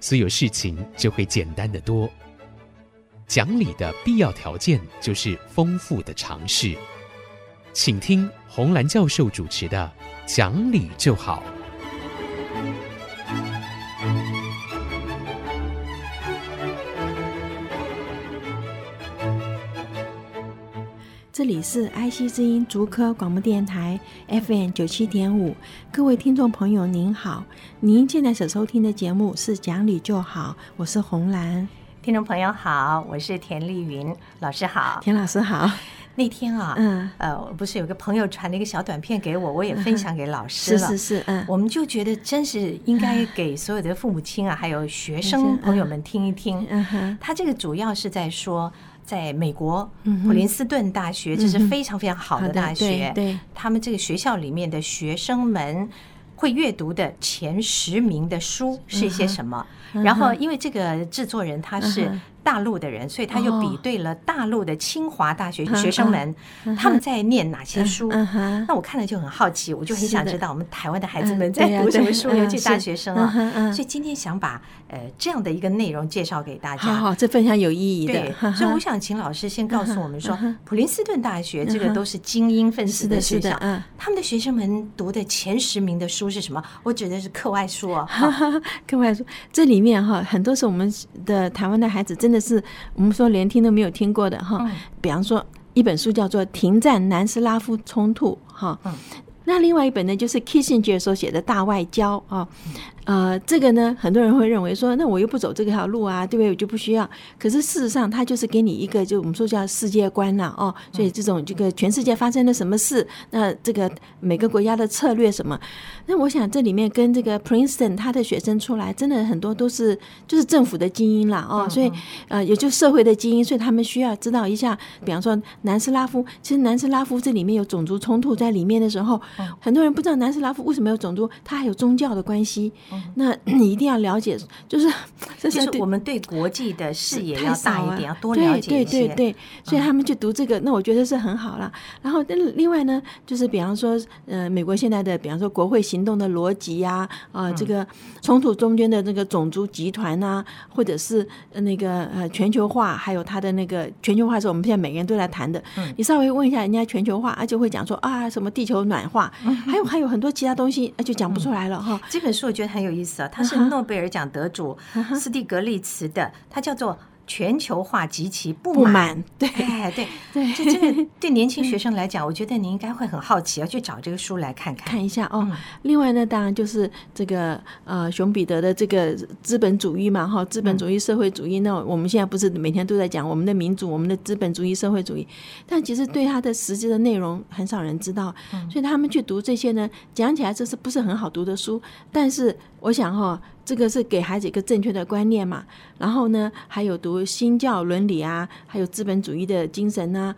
所有事情就会简单得多。讲理的必要条件就是丰富的尝试。请听红蓝教授主持的《讲理就好》。这里是爱惜之音竹科广播电台 FM 九七点五，各位听众朋友您好，您现在所收听的节目是讲理就好，我是红兰。听众朋友好，我是田丽云老师好，田老师好。那天啊，嗯，呃，不是有个朋友传了一个小短片给我，我也分享给老师了。是是是，嗯，我们就觉得真是应该给所有的父母亲啊，还有学生朋友们听一听。嗯哼，他这个主要是在说。在美国普林斯顿大学，这是非常非常好的大学。对，他们这个学校里面的学生们会阅读的前十名的书是一些什么？然后，因为这个制作人他是。大陆的人，所以他又比对了大陆的清华大学学生们，他们在念哪些书？那我看了就很好奇，我就很想知道我们台湾的孩子们在读什么书，尤其大学生啊。所以今天想把呃这样的一个内容介绍给大家。好，这非常有意义的。对，所以我想请老师先告诉我们说，普林斯顿大学这个都是精英分子的学校，他们的学生们读的前十名的书是什么？我指的是课外书哦。课外书这里面哈，很多是我们的台湾的孩子真的。是我们说连听都没有听过的哈，比方说一本书叫做《停战南斯拉夫冲突》哈，那另外一本呢就是 Kissinger 所写的大外交啊。呃，这个呢，很多人会认为说，那我又不走这条路啊，对不对？我就不需要。可是事实上，它就是给你一个，就我们说叫世界观呐，哦，所以这种这个全世界发生了什么事，那这个每个国家的策略什么，那我想这里面跟这个 Princeton 他的学生出来，真的很多都是就是政府的精英啦，哦，所以呃，也就社会的精英，所以他们需要知道一下，比方说南斯拉夫，其实南斯拉夫这里面有种族冲突在里面的时候，很多人不知道南斯拉夫为什么有种族，它还有宗教的关系。那 你一定要了解，就是 就是我们对国际的视野要大一点，要多了解一些。对对对对，所以他们去读这个，那我觉得是很好了。然后，另外呢，就是比方说，呃，美国现在的，比方说国会行动的逻辑呀，啊，这个冲突中间的那个种族集团呐，或者是那个呃全球化，还有它的那个全球化是我们现在每个人都在谈的。你稍微问一下人家全球化，而且会讲说啊，什么地球暖化，还有还有很多其他东西，就讲不出来了哈。这本书我觉得很有意思啊。他是诺贝尔奖得主斯蒂格利茨的，他叫做。全球化及其不满，对对对，就 这个 对年轻学生来讲，我觉得你应该会很好奇，要去找这个书来看看看一下哦。另外呢，当然就是这个呃，熊彼得的这个资本主义嘛，哈，资本主义、社会主义。那我们现在不是每天都在讲我们的民主、我们的资本主义、社会主义，但其实对它的实际的内容很少人知道，所以他们去读这些呢，讲起来这是不是很好读的书？但是我想哈。这个是给孩子一个正确的观念嘛，然后呢，还有读新教伦理啊，还有资本主义的精神啊。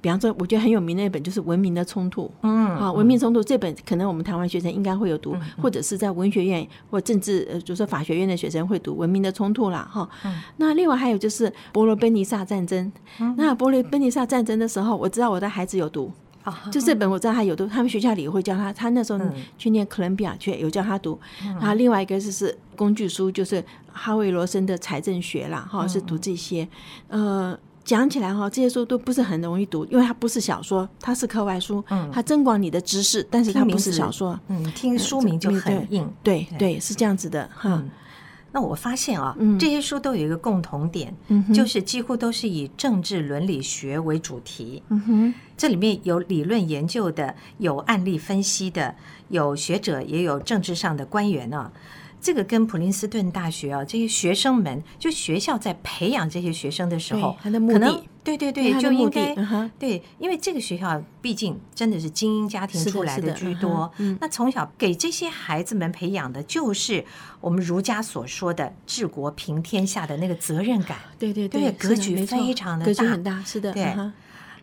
比方说，我觉得很有名的一本就是《文明的冲突》。嗯，好，《文明冲突》这本可能我们台湾学生应该会有读，或者是在文学院或政治，呃，就是说法学院的学生会读《文明的冲突》啦。哈。那另外还有就是伯罗奔尼撒战争。那伯罗奔尼撒战争的时候，我知道我的孩子有读。就这本我知道他有读，他们学校里也会教他。他那时候去念哥伦比亚去，有教他读。然后另外一个就是工具书，就是哈维罗森的财政学啦，哈，是读这些。呃，讲起来哈，这些书都不是很容易读，因为它不是小说，它是课外书。嗯，它增广你的知识，但是它不是小说。嗯，听书名就很硬。对对，是这样子的哈。那我发现啊，这些书都有一个共同点，就是几乎都是以政治伦理学为主题。嗯哼，这里面有理论研究的，有案例分析的，有学者，也有政治上的官员啊。这个跟普林斯顿大学啊，这些学生们，就学校在培养这些学生的时候，他的目的，对对对，就应该对，因为这个学校毕竟真的是精英家庭出来的居多，那从小给这些孩子们培养的就是我们儒家所说的治国平天下的那个责任感，对对对，格局非常的大，格局很大，是的，对。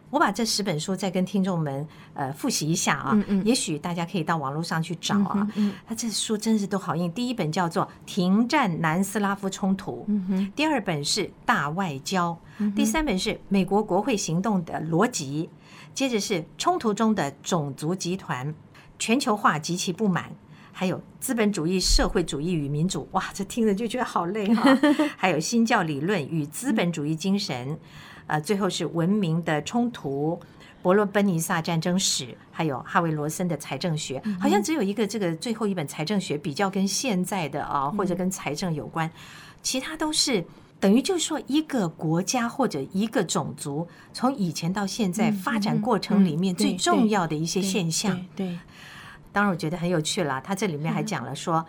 我把这十本书再跟听众们呃复习一下啊，嗯嗯、也许大家可以到网络上去找啊。他、嗯嗯啊、这书真是都好硬。第一本叫做《停战南斯拉夫冲突》，嗯、第二本是《大外交》，嗯、第三本是《美国国会行动的逻辑》，接着是《冲突中的种族集团》、全球化及其不满，还有资本主义、社会主义与民主。哇，这听着就觉得好累哈、啊。还有新教理论与资本主义精神。呃，最后是文明的冲突，伯罗奔尼撒战争史，还有哈维罗森的财政学，好像只有一个这个最后一本财政学比较跟现在的啊，或者跟财政有关，其他都是等于就是说一个国家或者一个种族从以前到现在发展过程里面最重要的一些现象。对，当然我觉得很有趣啦，他这里面还讲了说。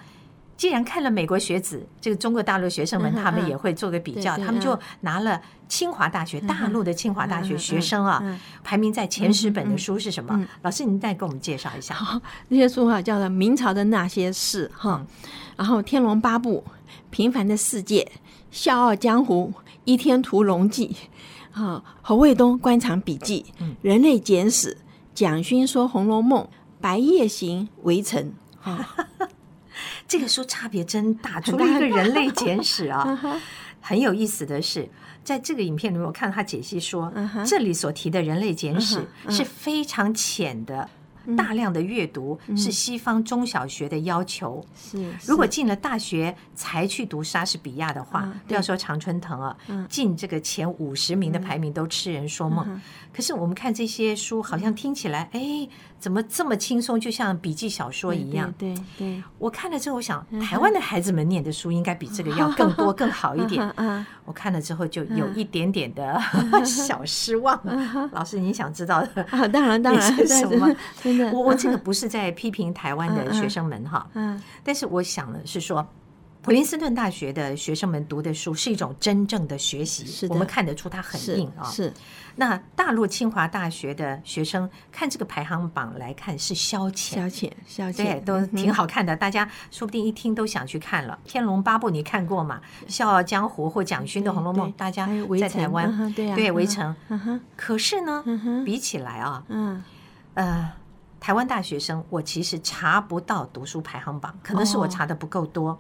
既然看了美国学子，这个中国大陆学生们，他们也会做个比较，他们就拿了清华大学，大陆的清华大学学生啊，排名在前十本的书是什么？老师，您再给我们介绍一下。好，那些书哈叫做《明朝的那些事》哈，然后《天龙八部》、《平凡的世界》、《笑傲江湖》、《倚天屠龙记》啊，《侯卫东官场笔记》、《人类简史》、蒋勋说《红楼梦》、《白夜行》、《围城》啊。这个书差别真大，除了一个人。类简史啊，很有意思的是，在这个影片里面，我看他解析说，这里所提的人类简史是非常浅的。大量的阅读是西方中小学的要求。是，如果进了大学才去读莎士比亚的话，不要说常春藤啊，进这个前五十名的排名都痴人说梦。可是我们看这些书，好像听起来，哎，怎么这么轻松，就像笔记小说一样？对对。我看了之后，我想，台湾的孩子们念的书应该比这个要更 多、更好一点。我看了之后，就有一点点的 小失望。老师，你想知道的？当然，当然 是什么？我我这个不是在批评台湾的学生们哈，嗯，但是我想的是说，普林斯顿大学的学生们读的书是一种真正的学习，是，我们看得出它很硬啊。是，那大陆清华大学的学生看这个排行榜来看是消遣，消遣，消遣，对，都挺好看的。大家说不定一听都想去看了《天龙八部》，你看过吗？《笑傲江湖》或蒋勋的《红楼梦》，大家在台湾对对围城，可是呢，比起来啊，嗯，呃。台湾大学生，我其实查不到读书排行榜，可能是我查的不够多。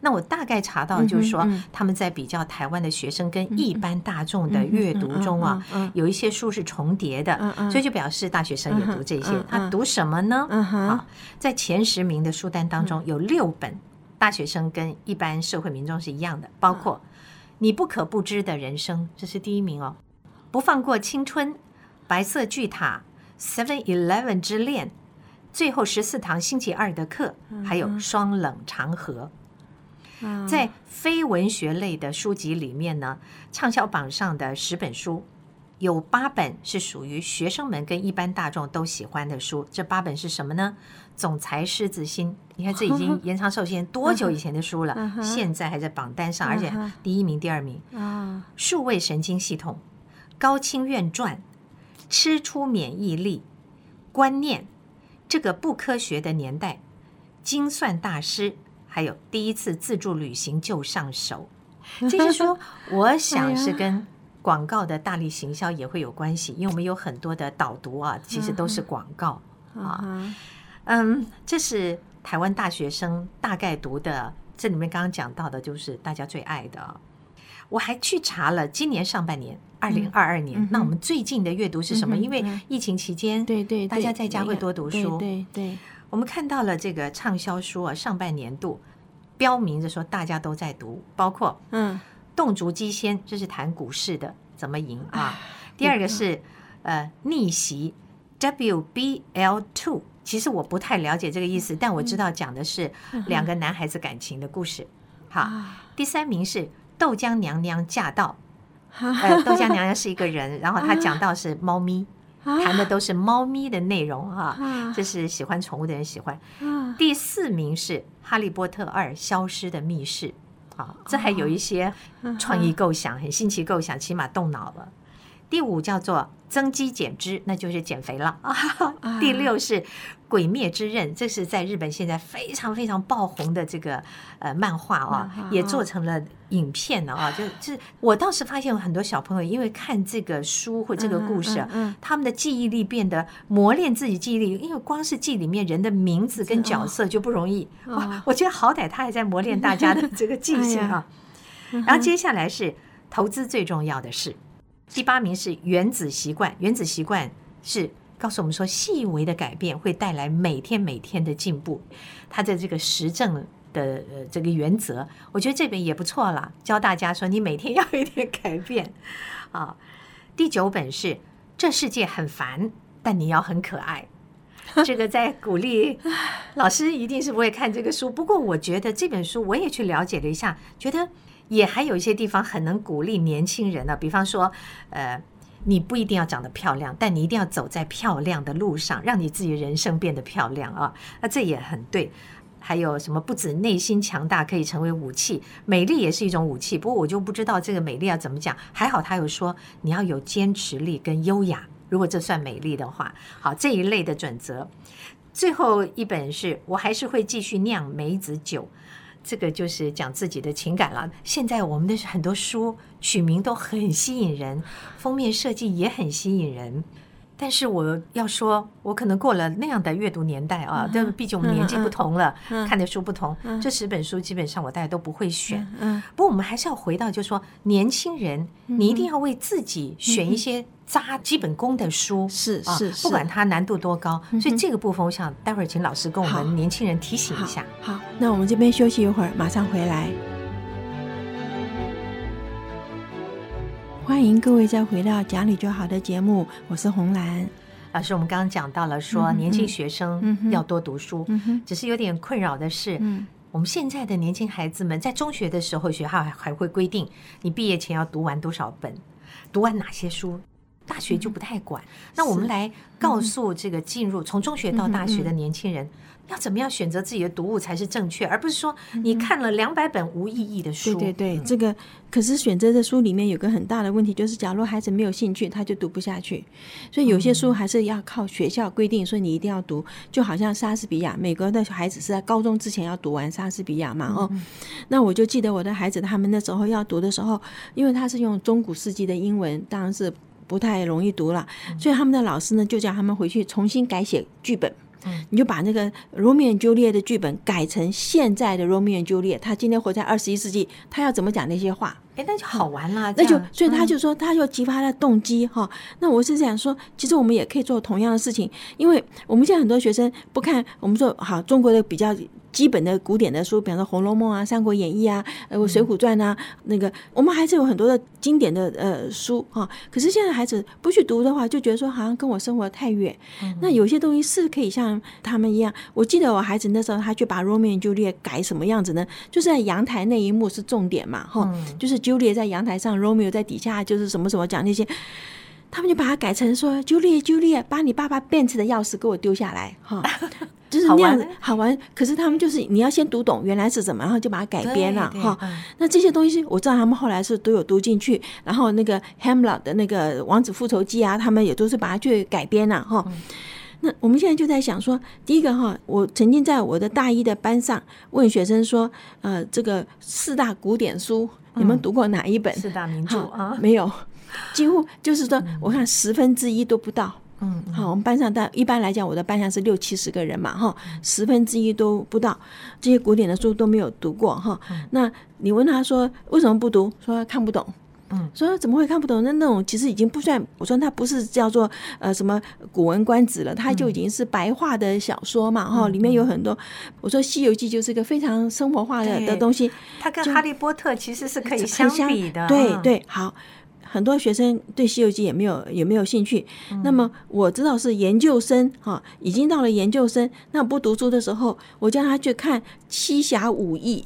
那我大概查到，就是说他们在比较台湾的学生跟一般大众的阅读中啊，有一些书是重叠的，所以就表示大学生也读这些。他读什么呢？好，在前十名的书单当中，有六本大学生跟一般社会民众是一样的，包括《你不可不知的人生》，这是第一名哦，《不放过青春》、《白色巨塔》。Seven Eleven 之恋，最后十四堂星期二的课，还有双冷长河。在非文学类的书籍里面呢，畅销榜上的十本书，有八本是属于学生们跟一般大众都喜欢的书。这八本是什么呢？总裁狮子心，你看这已经延长寿限多久以前的书了，现在还在榜单上，而且第一名、第二名。啊数位神经系统，高清院传。吃出免疫力，观念，这个不科学的年代，精算大师，还有第一次自助旅行就上手。这是说，我想是跟广告的大力行销也会有关系，因为我们有很多的导读啊，其实都是广告啊。嗯，这是台湾大学生大概读的，这里面刚刚讲到的，就是大家最爱的。我还去查了今年上半年，二零二二年，那我们最近的阅读是什么？因为疫情期间，对对，大家在家会多读书。对对，我们看到了这个畅销书啊，上半年度标明着说大家都在读，包括嗯，洞烛机先，这是谈股市的怎么赢啊。第二个是呃逆袭 WBL Two，其实我不太了解这个意思，但我知道讲的是两个男孩子感情的故事。好，第三名是。豆浆娘娘驾到，呃，豆浆娘娘是一个人，然后她讲到是猫咪，谈的都是猫咪的内容哈，这是喜欢宠物的人喜欢。第四名是《哈利波特二：消失的密室》，啊，这还有一些创意构想，很新奇构想，起码动脑了。第五叫做增肌减脂，那就是减肥了。啊。第六是《鬼灭之刃》，这是在日本现在非常非常爆红的这个呃漫画啊，也做成了影片了啊。就就是我倒是发现有很多小朋友因为看这个书或这个故事，他们的记忆力变得磨练自己记忆力，因为光是记里面人的名字跟角色就不容易。哇，我觉得好歹他还在磨练大家的这个记性 啊。然后接下来是投资最重要的事。第八名是原子习惯，原子习惯是告诉我们说，细微的改变会带来每天每天的进步。他的这个实证的呃这个原则，我觉得这本也不错啦，教大家说你每天要有一点改变啊。第九本是这世界很烦，但你要很可爱。这个在鼓励老师一定是不会看这个书，不过我觉得这本书我也去了解了一下，觉得。也还有一些地方很能鼓励年轻人呢，比方说，呃，你不一定要长得漂亮，但你一定要走在漂亮的路上，让你自己人生变得漂亮啊。那这也很对。还有什么？不止内心强大可以成为武器，美丽也是一种武器。不过我就不知道这个美丽要怎么讲。还好他有说你要有坚持力跟优雅，如果这算美丽的话。好，这一类的准则。最后一本是我还是会继续酿梅子酒。这个就是讲自己的情感了。现在我们的很多书取名都很吸引人，封面设计也很吸引人。但是我要说，我可能过了那样的阅读年代啊，但毕竟我们年纪不同了，看的书不同。这十本书基本上我大家都不会选。不过我们还是要回到，就是说年轻人，你一定要为自己选一些。扎基本功的书是是，不管它难度多高，所以这个部分我想待会儿请老师跟我们年轻人提醒一下。好，那我们这边休息一会儿，马上回来。欢迎各位再回到讲理就好的节目，我是红兰老师。我们刚刚讲到了说年轻学生要多读书，只是有点困扰的是，我们现在的年轻孩子们在中学的时候，学校还还会规定你毕业前要读完多少本，读完哪些书。大学就不太管，那我们来告诉这个进入从中学到大学的年轻人，要怎么样选择自己的读物才是正确，而不是说你看了两百本无意义的书。对对对，这个可是选择的书里面有个很大的问题，就是假如孩子没有兴趣，他就读不下去。所以有些书还是要靠学校规定，说你一定要读。就好像莎士比亚，美国的孩子是在高中之前要读完莎士比亚嘛。哦，那我就记得我的孩子他们那时候要读的时候，因为他是用中古世纪的英文，当然是。不太容易读了，所以他们的老师呢就叫他们回去重新改写剧本。你就把那个罗密欧与朱丽叶的剧本改成现在的罗密欧与朱丽叶，他今天活在二十一世纪，他要怎么讲那些话？哎，那就好玩了。那就所以他就说，他就激发他的动机哈。那我是想说，其实我们也可以做同样的事情，因为我们现在很多学生不看，我们说好中国的比较。基本的古典的书，比方说《红楼梦》啊，《三国演义》啊，呃，《水浒传》啊，那个我们还是有很多的经典的呃书哈。可是现在孩子不去读的话，就觉得说好像跟我生活太远。那有些东西是可以像他们一样。我记得我孩子那时候，他去把《罗密欧与朱丽叶》改什么样子呢？就是在阳台那一幕是重点嘛，哈，就是朱丽叶在阳台上，罗密欧在底下，就是什么什么讲那些。他们就把它改成说：“朱丽叶，朱丽叶，把你爸爸 Benz 的钥匙给我丢下来。”哈。就是那样子好玩，可是他们就是你要先读懂原来是什么，然后就把它改编了哈。那这些东西我知道他们后来是都有读进去，然后那个 Hamlet 的那个《王子复仇记》啊，他们也都是把它去改编了哈。那我们现在就在想说，第一个哈，我曾经在我的大一的班上问学生说，呃，这个四大古典书你们读过哪一本？四大名著啊？没有，几乎就是说，我看十分之一都不到。嗯，好，我们班上大一般来讲，我的班上是六七十个人嘛，哈，十分之一都不到，这些古典的书都没有读过，哈。那你问他说为什么不读？说看不懂，嗯，说怎么会看不懂？那那种其实已经不算，我说他不是叫做呃什么《古文观止》了，它就已经是白话的小说嘛，哈，里面有很多。我说《西游记》就是一个非常生活化的的东西，它跟《哈利波特》其实是可以相比的，对对，好。很多学生对《西游记》也没有也没有兴趣。那么我知道是研究生哈，已经到了研究生。那不读书的时候，我叫他去看《七侠五义》，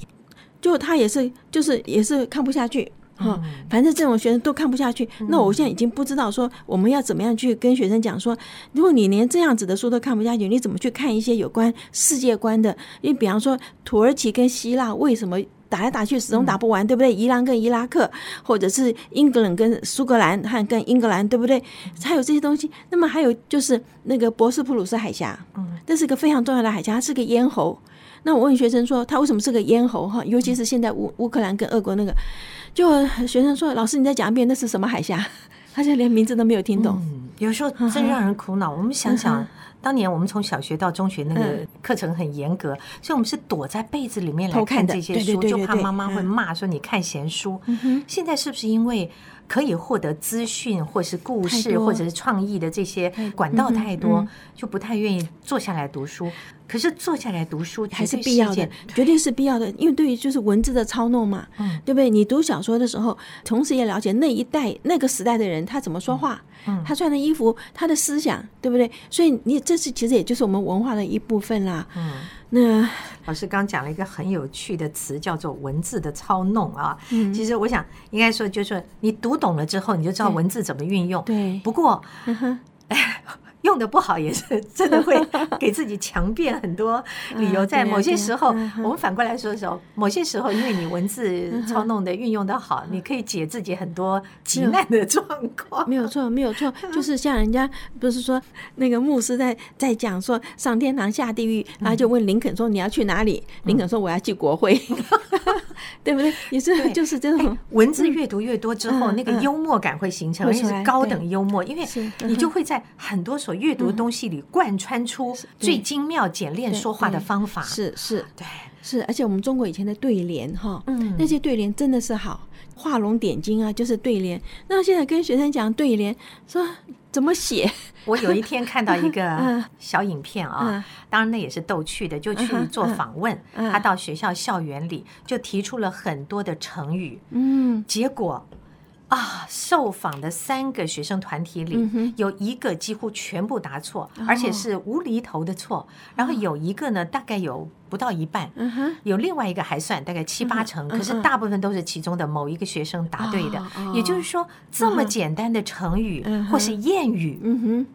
就他也是就是也是看不下去。哈，反正这种学生都看不下去。那我现在已经不知道说我们要怎么样去跟学生讲说，如果你连这样子的书都看不下去，你怎么去看一些有关世界观的？因为比方说土耳其跟希腊为什么打来打去始终打不完，对不对？伊朗跟伊拉克，或者是英格兰跟苏格兰和跟英格兰，对不对？还有这些东西。那么还有就是那个博斯普鲁斯海峡，嗯，这是一个非常重要的海峡，它是个咽喉。那我问学生说，他为什么是个咽喉？哈，尤其是现在乌乌克兰跟俄国那个。就学生说：“老师，你再讲一遍，那是什么海峡？” 他就连名字都没有听懂。嗯，有时候真让人苦恼。我们想想，当年我们从小学到中学，那个课程很严格，所以我们是躲在被子里面来看这些书，就怕妈妈会骂说你看闲书。现在是不是因为？可以获得资讯，或是故事，或者是创意的这些管道太多，就不太愿意坐下来读书。可是坐下来读书还是必要的，绝对是必要的，因为对于就是文字的操弄嘛，嗯，对不对？你读小说的时候，同时也了解那一代那个时代的人他怎么说话，嗯，他穿的衣服，他的思想，对不对？所以你这是其实也就是我们文化的一部分啦，嗯。那老师刚讲了一个很有趣的词，叫做文字的操弄啊。嗯，其实我想应该说，就是说你读懂了之后，你就知道文字怎么运用。对，不过，哎。用的不好也是真的会给自己强辩很多 理由，在某些时候，我们反过来说的时候，某些时候因为你文字操弄的运用的好，你可以解自己很多急难的状况。没有错，没有错，就是像人家不是说那个牧师在在讲说上天堂下地狱，然后就问林肯说，你要去哪里？林肯说我要去国会，对不对？你是就是这种文字越读越多之后，那个幽默感会形成，而且是高等幽默，因为你就会在很多所阅读的东西里贯穿出最精妙、简练说话的方法，是是，对是，而且我们中国以前的对联哈，嗯，那些对联真的是好，画龙点睛啊，就是对联。那现在跟学生讲对联，说怎么写？我有一天看到一个 小影片啊，当然那也是逗趣的，就去做访问，他到学校校园里就提出了很多的成语，嗯，结果。啊！受访的三个学生团体里，有一个几乎全部答错，而且是无厘头的错。然后有一个呢，大概有不到一半；有另外一个还算大概七八成。可是大部分都是其中的某一个学生答对的。也就是说，这么简单的成语或是谚语。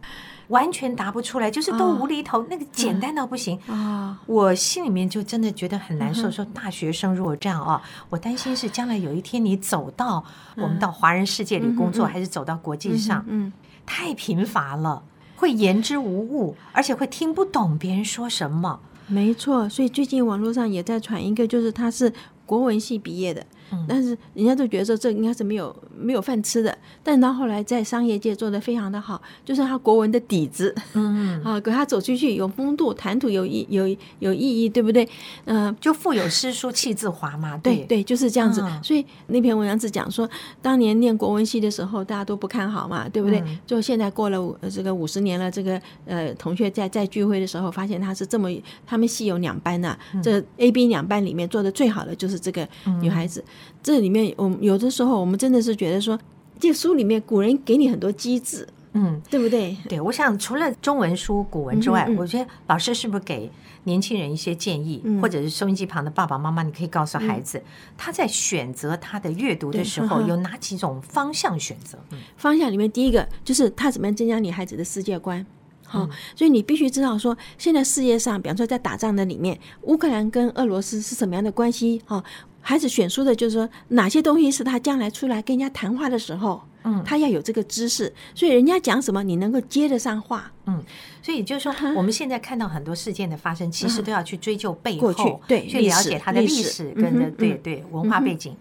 完全答不出来，就是都无厘头，那个简单到不行啊！我心里面就真的觉得很难受。说大学生如果这样啊，我担心是将来有一天你走到我们到华人世界里工作，还是走到国际上，嗯，太贫乏了，会言之无物，而且会听不懂别人说什么。没错，所以最近网络上也在传一个，就是他是国文系毕业的。但是人家都觉得说这应该是没有没有饭吃的，但他后来在商业界做得非常的好，就是他国文的底子，嗯 啊，给他走出去有风度，谈吐有意有有意义，对不对？嗯，就腹有诗书气自华嘛，对对，就是这样子。所以那篇文章是讲说，当年念国文系的时候，大家都不看好嘛，对不对？就现在过了这个五十年了，这个呃同学在在聚会的时候，发现他是这么，他们系有两班呐，这 A B 两班里面做的最好的就是这个女孩子。这里面，我们有的时候，我们真的是觉得说，这书里面古人给你很多机智，嗯，对不对？对，我想除了中文书、古文之外，嗯嗯、我觉得老师是不是给年轻人一些建议，嗯、或者是收音机旁的爸爸妈妈，你可以告诉孩子，嗯、他在选择他的阅读的时候，有哪几种方向选择？嗯、方向里面第一个就是他怎么样增加你孩子的世界观。好，所以你必须知道说，现在世界上，比方说在打仗的里面，乌克兰跟俄罗斯是什么样的关系？哈，孩子选书的就是说，哪些东西是他将来出来跟人家谈话的时候，嗯，他要有这个知识，所以人家讲什么，你能够接得上话，嗯。所以就是说，我们现在看到很多事件的发生，其实都要去追究背后，对，去了解它的历史跟的对对文化背景。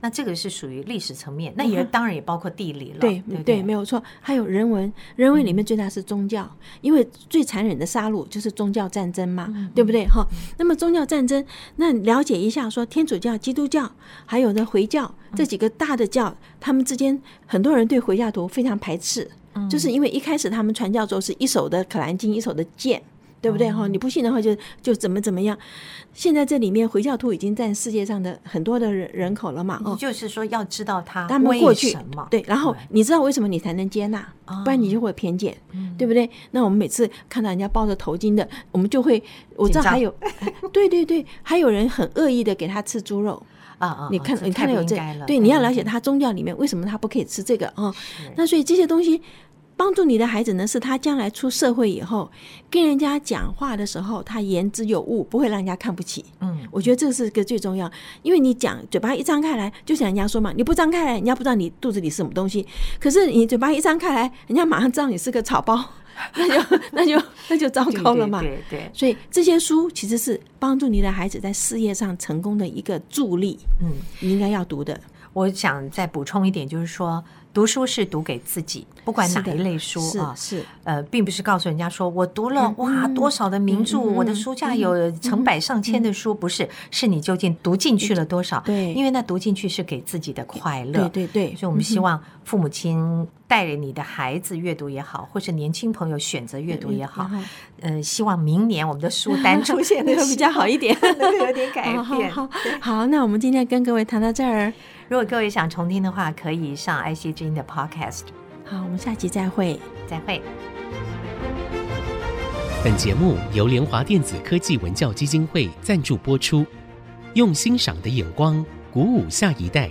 那这个是属于历史层面，那也当然也包括地理了。对对，没有错。还有人文，人文里面最大是宗教，因为最残忍的杀戮就是宗教战争嘛，对不对？哈。那么宗教战争，那了解一下，说天主教、基督教，还有呢回教这几个大的教，他们之间很多人对回教徒非常排斥。就是因为一开始他们传教之后是一手的《可兰经》，一手的剑，对不对？哈，你不信的话就就怎么怎么样。现在这里面回教徒已经占世界上的很多的人人口了嘛？哦，就是说要知道他他们过去对，然后你知道为什么你才能接纳，不然你就会有偏见，对不对？那我们每次看到人家抱着头巾的，我们就会我知道还有，对对对，还有人很恶意的给他吃猪肉啊啊！你看你看到有这，对，你要了解他宗教里面为什么他不可以吃这个啊？那所以这些东西。帮助你的孩子呢，是他将来出社会以后，跟人家讲话的时候，他言之有物，不会让人家看不起。嗯，我觉得这是个最重要，因为你讲嘴巴一张开来，就像人家说嘛，你不张开来，人家不知道你肚子里是什么东西。可是你嘴巴一张开来，人家马上知道你是个草包，那就那就那就糟糕了嘛。对对。所以这些书其实是帮助你的孩子在事业上成功的一个助力。嗯，你应该要读的。我想再补充一点，就是说。读书是读给自己，不管哪一类书啊，是呃，并不是告诉人家说我读了哇多少的名著，我的书架有成百上千的书，不是，是你究竟读进去了多少？对，因为那读进去是给自己的快乐。对对对，所以我们希望父母亲带着你的孩子阅读也好，或是年轻朋友选择阅读也好，嗯，希望明年我们的书单 出现的比较好一点，能 够有点改 变。好，好，那我们今天跟各位谈到这儿。如果各位想重听的话，可以上 IC 之音的 Podcast。好，我们下期再会，再会。本节目由联华电子科技文教基金会赞助播出，用欣赏的眼光鼓舞下一代。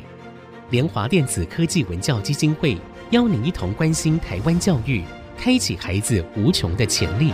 联华电子科技文教基金会邀您一同关心台湾教育，开启孩子无穷的潜力。